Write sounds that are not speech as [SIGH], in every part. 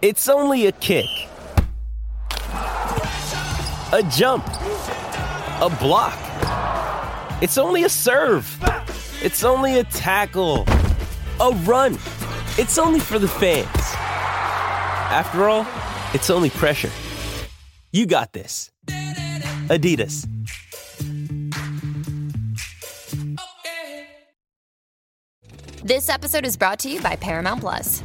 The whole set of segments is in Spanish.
It's only a kick. A jump. A block. It's only a serve. It's only a tackle. A run. It's only for the fans. After all, it's only pressure. You got this. Adidas. This episode is brought to you by Paramount Plus.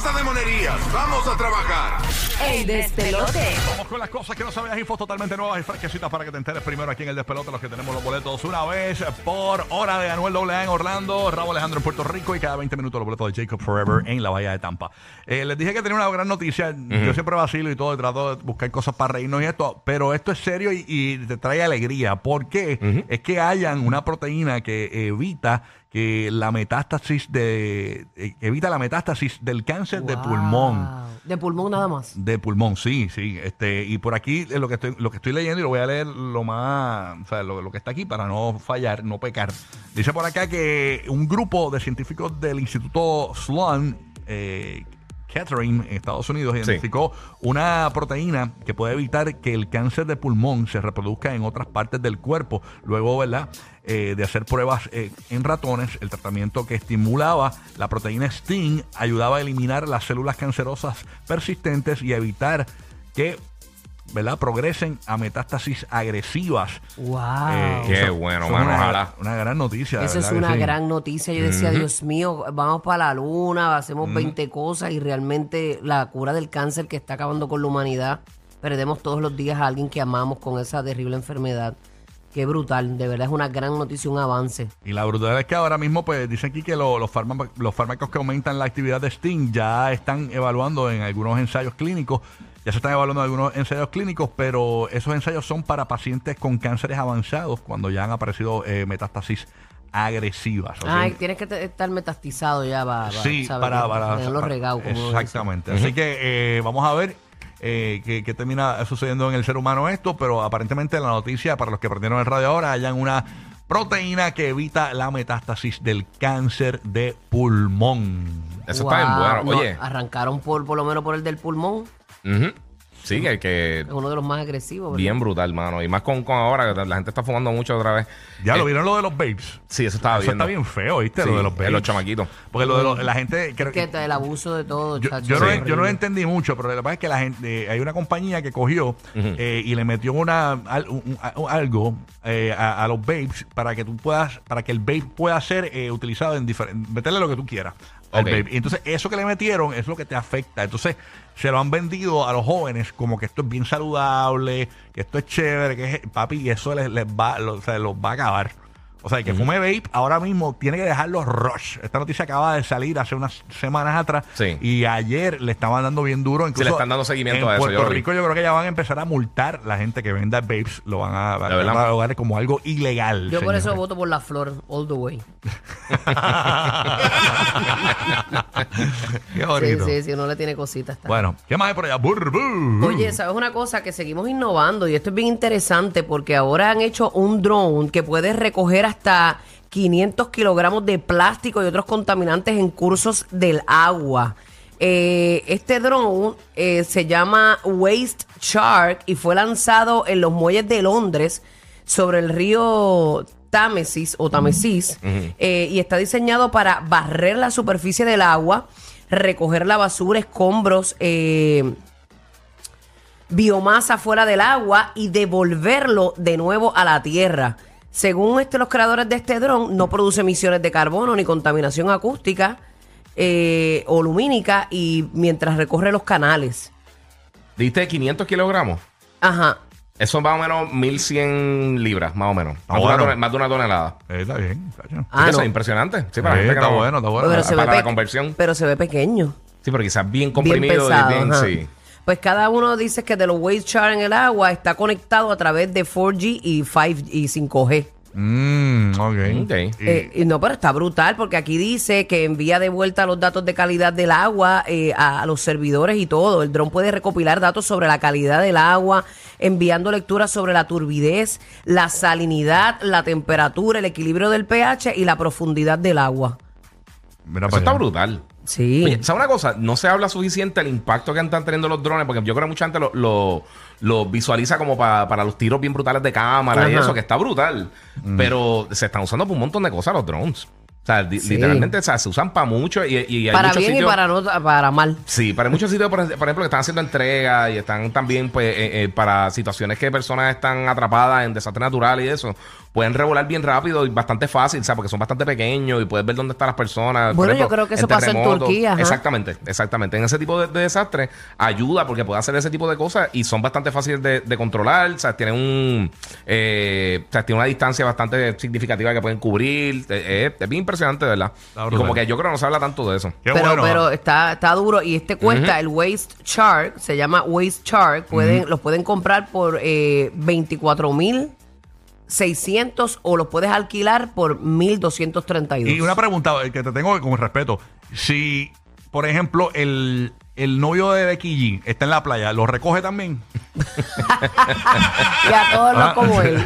Basta de monerías, vamos a trabajar. El despelote. Vamos con las cosas que no sabías, infos totalmente nuevas y fresquecitas para que te enteres primero aquí en el despelote, los que tenemos los boletos una vez por hora de Anuel AA en Orlando, Raúl Alejandro en Puerto Rico y cada 20 minutos los boletos de Jacob Forever en la Bahía de Tampa. Eh, les dije que tenía una gran noticia, yo siempre vacilo y todo, y trato de buscar cosas para reírnos y esto, pero esto es serio y, y te trae alegría. ¿Por qué? Es que hayan una proteína que evita que la metástasis de eh, evita la metástasis del cáncer de pulmón. De pulmón nada más. De pulmón, sí, sí. Este, y por aquí eh, lo que estoy, lo que estoy leyendo, y lo voy a leer lo más, o sea, lo, lo que está aquí para no fallar, no pecar. Dice por acá que un grupo de científicos del Instituto Sloan, eh, Kettering, en Estados Unidos, identificó una proteína que puede evitar que el cáncer de pulmón se reproduzca en otras partes del cuerpo. Luego, ¿verdad? Eh, de hacer pruebas eh, en ratones, el tratamiento que estimulaba la proteína STING ayudaba a eliminar las células cancerosas persistentes y a evitar que ¿verdad? progresen a metástasis agresivas. Wow. Eh, Qué eso- bueno, eso mano, una, ojalá. una gran noticia. Eso es verdad que una sí. gran noticia. Yo decía, Dios mío, vamos para la luna, hacemos 20 cosas y realmente la cura del cáncer que está acabando con la humanidad, perdemos todos los días a alguien que amamos con esa terrible enfermedad. Qué brutal, de verdad es una gran noticia, un avance. Y la brutalidad es que ahora mismo, pues dicen aquí que lo- los, fármacos, los fármacos que aumentan la actividad de STING ya están evaluando en algunos ensayos clínicos. Ya se están evaluando algunos ensayos clínicos, pero esos ensayos son para pacientes con cánceres avanzados cuando ya han aparecido eh, metástasis agresivas. Ay, tienes que estar metastizado ya para, sí, ¿sabes? para, para, para- como. Exactamente. Así que eh, vamos a ver eh, qué, qué termina sucediendo en el ser humano esto, pero aparentemente la noticia, para los que prendieron el radio ahora, hayan una proteína que evita la metástasis del cáncer de pulmón. Eso está bien bueno. no, Oye, arrancaron por, por lo menos por el del pulmón, sí, que, que es uno de los más agresivos. ¿verdad? bien brutal, mano. Y más con, con ahora que la gente está fumando mucho otra vez. Ya Eh, lo vieron lo de los babes. Sí, eso estaba Eso viendo. está bien feo, ¿viste? Sí, lo de los babes. los chamaquitos. Porque lo de los- la gente. creo- Es que el abuso de todo, Yo, chacho, yo no, yo no horrible. entendí mucho, pero lo que pasa es que la gente, eh, hay una compañía que cogió eh, y le metió una al- un- un- algo eh, a, a los babes para que tú puedas, para que el babe pueda ser eh, utilizado en diferentes, meterle lo que tú quieras. Entonces eso que le metieron es lo que te afecta. Entonces se lo han vendido a los jóvenes como que esto es bien saludable, que esto es chévere, que es papi, y eso les, les va, lo- o sea, los va a acabar. O sea, el que fume vape ahora mismo tiene que dejar los rush. Esta noticia acaba de salir hace unas semanas atrás. Sí. Y ayer le estaban dando bien duro. Incluso le están dando seguimiento en a eso, Puerto yo lo vi. Rico yo creo que ya van a empezar a multar la gente que venda vapes. Lo van a, van verdad? a catalogar como algo ilegal. Yo por eso señores. voto por la flor, all the way. [LAUGHS] Qué Sí, bonito. sí, si uno le tiene cositas. está. Bueno, ¿qué más hay por allá? Burbu. Oye, ¿sabes una cosa? Que seguimos innovando y esto es bien interesante porque ahora han hecho un drone que puede recoger hasta 500 kilogramos de plástico y otros contaminantes en cursos del agua. Eh, este drone eh, se llama Waste Shark y fue lanzado en los muelles de Londres sobre el río Támesis o Támesis eh, y está diseñado para barrer la superficie del agua, recoger la basura, escombros, biomasa fuera del agua y devolverlo de nuevo a la tierra. Según este, los creadores de este dron, no produce emisiones de carbono ni contaminación acústica eh, o lumínica y mientras recorre los canales. Diste 500 kilogramos. Ajá. Eso es más o menos 1100 libras, más o menos. Ah, Más, de, una bueno. tone- más de una tonelada. Eh, está bien. Ah, eso no. es impresionante. Sí, para la gente que está no- bueno, está bueno. Pero se ve para la conversión. Pero se ve pequeño. Sí, pero quizás bien Bien comprimido pesado. y bien, ajá. sí. Pues cada uno dice que de los waste char en el agua está conectado a través de 4G y 5 y 5G. Mm, ok. Eh, y no, pero está brutal porque aquí dice que envía de vuelta los datos de calidad del agua eh, a, a los servidores y todo. El dron puede recopilar datos sobre la calidad del agua, enviando lecturas sobre la turbidez, la salinidad, la temperatura, el equilibrio del pH y la profundidad del agua. mira Eso está brutal. Sí. Oye, ¿sabes una cosa? No se habla suficiente del impacto que están teniendo los drones, porque yo creo que mucha gente lo, lo- lo visualiza como pa- para los tiros bien brutales de cámara y eso, que está brutal. Pero se están usando para un montón de cosas los drones. O sea, Sí. literalmente o sea, se usan para mucho y, y hay para muchos bien y para no para mal. Sí, para muchos sitios, por, por ejemplo, que están haciendo entregas y están también pues, eh, eh, para situaciones que personas están atrapadas en desastre natural y eso, pueden revolar bien rápido y bastante fácil, ¿sabes? Porque son bastante pequeños y puedes ver dónde están las personas. Bueno, yo creo que eso pasó en. Turquía, ajá. Exactamente, exactamente. En ese tipo de, de desastres ayuda porque puede hacer ese tipo de cosas y son bastante fáciles de, de controlar, o sea, tienen un, eh, o sea, tienen una distancia bastante significativa que pueden cubrir. Eh, eh, es bien impresionante, de ¿verdad? Y como que yo creo que no se habla tanto de eso. Qué pero bueno. pero está, está duro y este cuesta el Waste Shark, se llama Waste Shark, pueden, los pueden comprar por eh, 24 mil 600 o los puedes alquilar por 1232. Y una pregunta que te tengo con respeto. Si, por ejemplo, el, el novio de Becky G está en la playa, ¿lo recoge también? Y a todos Ah. los como él.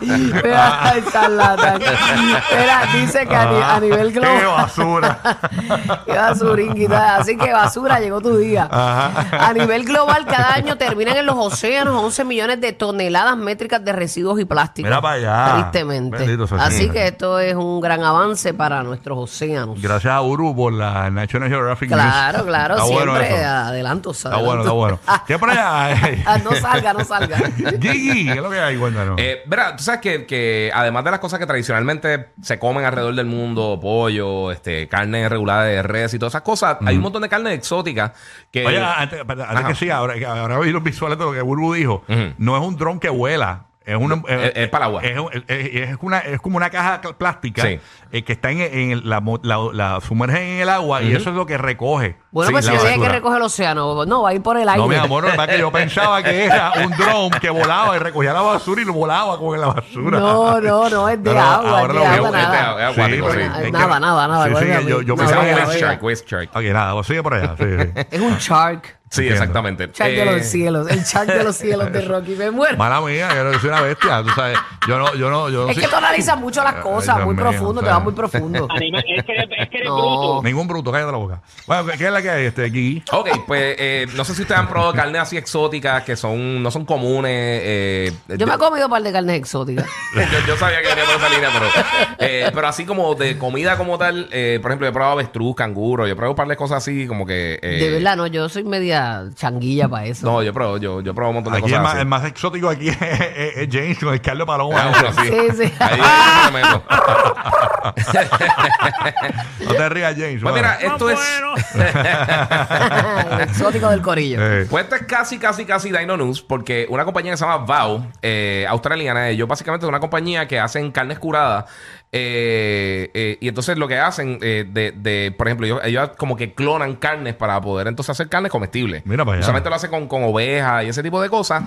Mira, ay, charlatán. Mira, dice que a, ni- a nivel ¡Qué global. basura! [LAUGHS] Qué basuringuita. Así que basura, llegó tu día. A nivel global, cada año terminan en los océanos 11 millones de toneladas métricas de residuos y plásticos. Mira para allá. Tristemente. Bendito sea el Así Señor. que esto es un gran avance para nuestros océanos. Gracias a Uru por la National Geographic Claro, News. claro, Está bueno siempre eso. adelantos. Está bueno, está bueno. ¿Qué por allá? Ah, no salga, no salga. Gigi, ¿qué es lo que hay? Cuéntanos. Eh, verá, tú sabes que, que además de las cosas que tradicionalmente se comen alrededor del mundo, pollo, este, carne regulada de res y todas esas cosas, hay un montón de carne exótica que... Oye, antes, espérate, antes Ajá. que siga, ahora, ahora vi los visuales de lo que Burbu dijo. Ujú. No es un dron que vuela. Es, un, Es- es para agua. Es, es- una, es como una caja plástica Sí. eh, que está en, en el- la, mo- la, la sumergen en el agua y eso es lo que recoge. Bueno, Sí, pues si dije que recoge el océano, no, va a ir por el aire. No, mi amor, no, es que yo pensaba que era un dron que volaba y recogía la basura y lo volaba con la basura. No, no, no, es de No, agua, ahora es lo de veo, agua, nada. agua, es acuático, sí. que- Nada, nada, nada, Sí, sí, yo, yo No, pensaba que era. Shark, Shark. Ok, nada, sigue por allá. Sí, sí. Es un shark. Sí, Entiendo. exactamente. De Eh, los cielos, el shark de los cielos de [LAUGHS] Rocky. Me muero. Mala mía, yo soy una bestia. Tú sabes, yo no, yo no, yo no Es soy- que tú analizas mucho las cosas, muy mío, profundo, o te vas muy profundo. [LAUGHS] Anima- es que eres, es que eres No. bruto. Ningún bruto, cállate la boca. Bueno, ¿qué es la que hay, este, Gigi? Ok, pues eh, no sé si ustedes han probado carnes así exóticas que son no son comunes. eh, Yo me he comido un par de carnes exóticas. [LAUGHS] yo, yo sabía que venía por esa línea, pero, eh, pero así como de comida como tal, eh, por ejemplo, yo he probado avestruz, canguro, yo he probado un par de cosas así como que... eh, De verdad, no, yo soy media changuilla para eso. No, yo probado, yo, yo un montón de Aquí el cosas más, así. el más exótico aquí es, es- es James con el Carlos Paloma. Ah, bueno, sí. Sí, sí. Ahí, me meto. [LAUGHS] No te rías, James. Pues mira, esto es... [LAUGHS] el exótico del corillo. Eh, Pues esto es casi, casi, casi Dino News, porque una compañía que se llama Vow, eh, australiana, ellos básicamente es una compañía que hacen carnes curadas. Eh, eh, y entonces lo que hacen, eh, de, de, por ejemplo, ellos, ellos como que clonan carnes para poder entonces hacer carnes comestibles. Mira para allá. Solamente lo hacen con, con ovejas y ese tipo de cosas.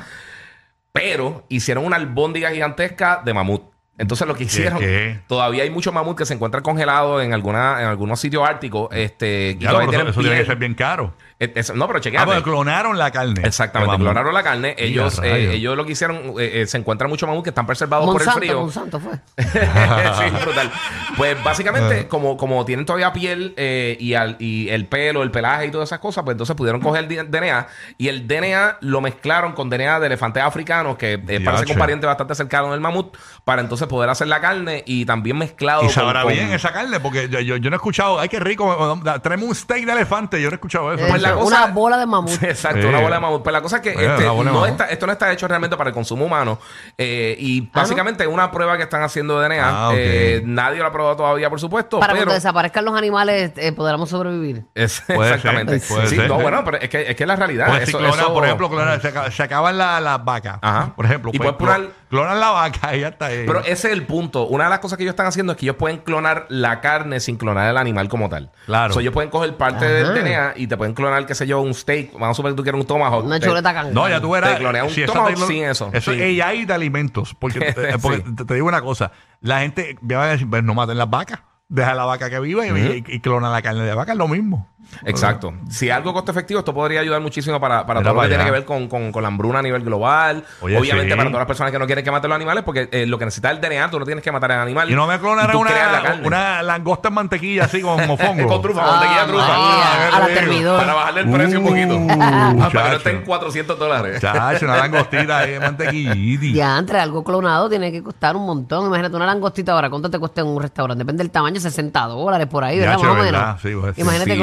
Pero hicieron una albóndiga gigantesca de mamut. Entonces lo que hicieron, qué? todavía hay muchos mamut que se encuentran congelados en alguna, en algunos sitios árticos. Este, ya, eso, tienen eso tiene que ser bien caro. Eh, eso- no, pero Ah, chequeate. porque clonaron la carne. Exactamente, clonaron la carne. Mira, Ellos, eh, ellos lo que hicieron, eh, eh, se encuentran muchos mamut que están preservados Monsanto, por el frío. Monsanto fue. [LAUGHS] sí, brutal. Pues Ah. básicamente, como, como tienen todavía piel eh, y, al- y el pelo, el pelaje y todas esas cosas, pues entonces pudieron coger el DNA y el DNA lo mezclaron con DNA de elefantes africanos, que eh, parece que un pariente bastante cercano del mamut, para entonces poder hacer la carne y también mezclado Y con- sabrá con- bien esa carne, porque yo, yo, yo no he escuchado, ay, qué rico, tráeme un steak de elefante, yo no he escuchado eso. Pues la Cosa- Una bola de mamut. [LAUGHS] Exacto, Sí. una bola de mamut. Pero la cosa es que este, no está, esto no está hecho realmente para el consumo humano. eh, y básicamente es una prueba que están haciendo de DNA. Ah. Eh, nadie lo ha probado todavía, por supuesto. Para pero cuando desaparezcan los animales, eh, podremos sobrevivir. Es- [LAUGHS] exactamente. ser, sí, ser. no, bueno, pero es que es que es la realidad. Si eso- por ejemplo, clonan- se, aca- se acaban la- las vacas. Ajá. Por ejemplo, Y pues, puedes poner- clo- clonan la vaca y ya está. eh. Pero ese es el punto. Una de las cosas que ellos están haciendo es que ellos pueden clonar la carne sin clonar el animal como tal. Claro. So, ellos pueden coger parte del. DNA y te pueden clonar, qué sé yo, un steak. Vamos a suponer que tú quieres un tomahawk. Una Te- chuleta. No, ya tú verás. Te clonea un esa tomahawk tecno- sin eso. Eso Sí. es AI de alimentos. Porque, [LAUGHS] eh, porque Sí. te, te digo una cosa. La gente me va a decir, pues no maten las vacas. Deja la vaca que viva y, y, y clona la carne de vaca. Es lo mismo. Exacto. Si algo costo efectivo, esto podría ayudar muchísimo para, para Mira todo lo que tiene que ver con, con- con la hambruna a nivel global. Oye, Obviamente sí. para todas las personas que no quieren que maten los animales, porque eh, lo que necesita es el DNA, tú no tienes que matar al animal. Y no me la una, una langosta en mantequilla así con mofongo. [LAUGHS] Con trufa, Ah, mantequilla de trufa. María, qué a. Para bajarle el precio un Uh, poquito. [LAUGHS] para que no estén 400 dólares. Chacho, una langostita ahí de mantequillita. Ya, entre algo clonado tiene que costar un montón. Imagínate una langostita ahora, ¿cuánto te cuesta en un restaurante? Depende del tamaño, 60 dólares por ahí, ¿verdad? Más o ¿verdad? menos. Sí, pues, sí. Imagínate Sí,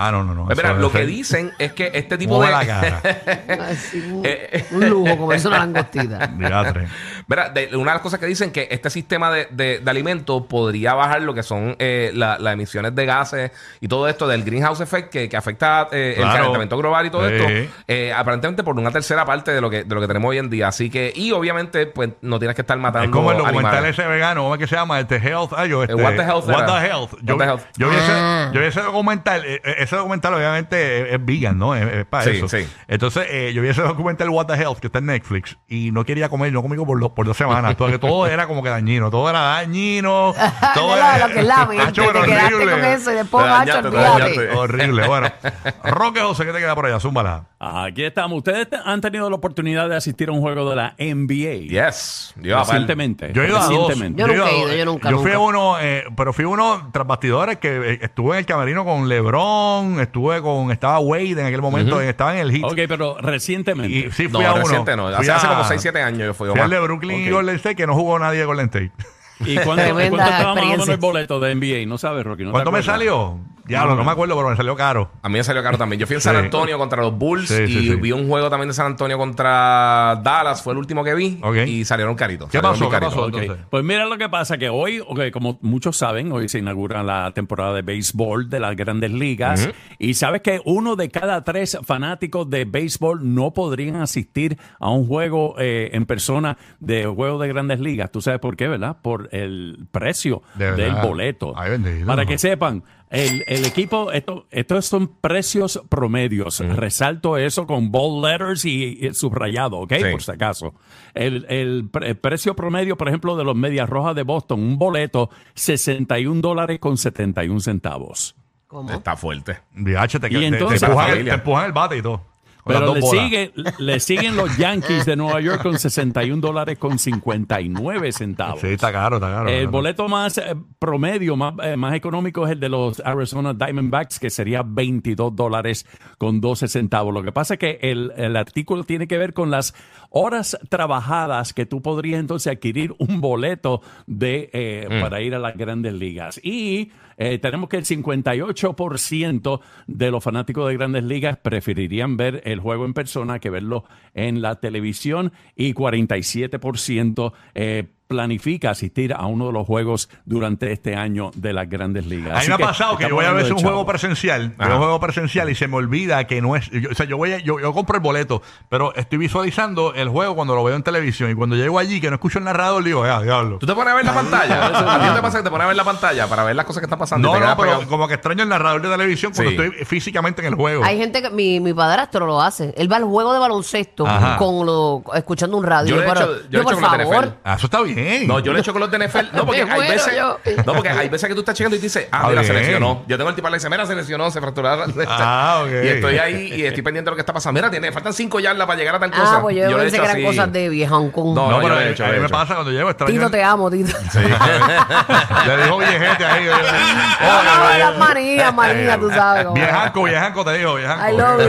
Ah, no, no, no. Pues eso mira, lo que dicen es que este tipo Mueve de. la [LAUGHS] cara. Sí, un, Eh, [LAUGHS] un lujo comerse una langostita. [LAUGHS] Mira, de- una de las cosas que dicen que este sistema de, de, de alimentos podría bajar lo que son eh, la- las emisiones de gases y todo esto del greenhouse effect que, que afecta eh, el calentamiento global y todo Sí. esto, eh, aparentemente por una tercera parte de lo que de lo que tenemos hoy en día. Así que, y obviamente, pues no tienes que estar matando Es como el documental animales. ese vegano, ¿cómo es que se llama? Este Health. Ah, yo, este, What the Health What era. the Health. Yo, What the Health. yo vi ese, Ah. yo vi ese documental. Eh, eh, ese documental, obviamente, es, es vegan, ¿no? Es, es para Sí, eso. sí. Entonces, eh, yo vi ese documental What the Health que está en Netflix y no quería comer, no comí por, dos- por dos semanas. todo, que [LAUGHS] todo era como que dañino. Todo era dañino. [LAUGHS] Todo Lo- era. lo que [LAUGHS] es la mente, Hacho, te pero quedaste horrible. con eso y después, Te macho, dañaste, te olvídate. dañaste. Horrible. Bueno, Roque José, ¿qué te queda por allá? Zúmbala. Aquí estamos. Ustedes te- han tenido la oportunidad de asistir a un juego de la NBA. Yes. Yo, Recientemente. Yo he ido a dos. Yo nunca he ido, yo nunca, Yo fui a nunca. uno, eh, pero fui a uno tras bastidores que eh, estuve en el camerino con LeBron, estuve con, estaba Wade en aquel momento, estaba en el hit. Ok, pero recientemente. Y sí, fui No, a uno. reciente no. Fui Hace, hace a- como 6, 7 años yo fui. Fui al de Brooklyn y. Golden State que no jugó nadie de Golden State. ¿Y cuánto, [LAUGHS] Tremenda cuánto estaba más o menos experiencia. el boleto de NBA? No sabes, Rocky. ¿no te ¿Cuánto me acuerdas? salió? Diablo, no me acuerdo, pero me salió caro. A mí me salió caro también. Yo fui en San Sí. Antonio contra los Bulls Sí, y sí, sí. vi un juego también de San Antonio contra Dallas. Fue el último que vi. Ok. Y salieron caritos. ¿Qué salieron pasó? muy ¿Qué caritos. pasó? Ok, Entonces. Pues mira lo que pasa, que hoy, ok, como muchos saben, hoy se inaugura la temporada de béisbol de las grandes ligas. Y sabes que uno de cada tres fanáticos de béisbol no podrían asistir a un juego eh, en persona de juego de grandes ligas. ¿Tú sabes por qué, verdad? Por el precio De del verdad. boleto. Ay, bendito. Para que sepan, el, el equipo, esto, estos son precios promedios. Resalto eso con bold letters y, y subrayado, ¿ok? Sí. Por si acaso. El, el pre- el precio promedio, por ejemplo, de los Medias Rojas de Boston, un boleto, 61 dólares con 71 centavos. ¿Cómo? Está fuerte. Te, Y te- te entonces- empujan, el, familia. te empujan el bate y todo. Pero le, sigue, le siguen los Yankees de Nueva York con 61 dólares con 59 centavos. Sí, está caro, está caro. El boleto más eh, promedio, más, eh, más económico es el de los Arizona Diamondbacks, que sería 22 dólares con 12 centavos. Lo que pasa es que el, el artículo tiene que ver con las horas trabajadas que tú podrías entonces adquirir un boleto de, eh, para ir a las grandes ligas. Y eh, tenemos que el 58% de los fanáticos de grandes ligas preferirían ver el juego en persona que verlo en la televisión y 47% eh, planifica asistir a uno de los juegos durante este año de las grandes ligas. A mí me ha pasado que yo voy a ver un juego presencial, Ajá. un juego presencial y se me olvida que no es, yo- o sea, yo voy, a- yo, yo compro el boleto, pero estoy visualizando el juego cuando lo veo en televisión y cuando llego allí que no escucho el narrador digo, ya, diablo. ¿Tú te pones a ver la pantalla? ¿A ti te pasa que te pones a ver la pantalla para ver las cosas que están pasando? y No, te no, pero pegado? como que extraño el narrador de televisión cuando Sí. estoy físicamente en el juego. Hay gente que, mi, mi padrastro lo hace. Él va al juego de baloncesto Ajá. con lo, escuchando un radio. Yo lo he hecho- yo lo he yo, hecho por con favor. Ah, eso está bien. No, yo le echo con los de NFL. No, porque [LAUGHS] hay veces. yo. No, porque hay veces que tú estás checando y dices, ah, mira, se bien. lesionó. Yo tengo el tipo que le dice, mira, se lesionó, se fracturó. la- Ah, [LAUGHS] ok. Y estoy ahí y estoy pendiente de lo que está pasando. Mira, tiene, faltan cinco yardas para llegar a tal cosa. Ah, pues yo, le pensé que eran así. cosas de viejón con... No, No, yo pero lo he hecho, a mí he me pasa cuando llego extraño. Tito, te amo, Tito. [LAUGHS] Le digo viejete ahí. No, no, las manías, manías, tú sabes. Viejanco, viejanco, te digo, viejanco. I love you.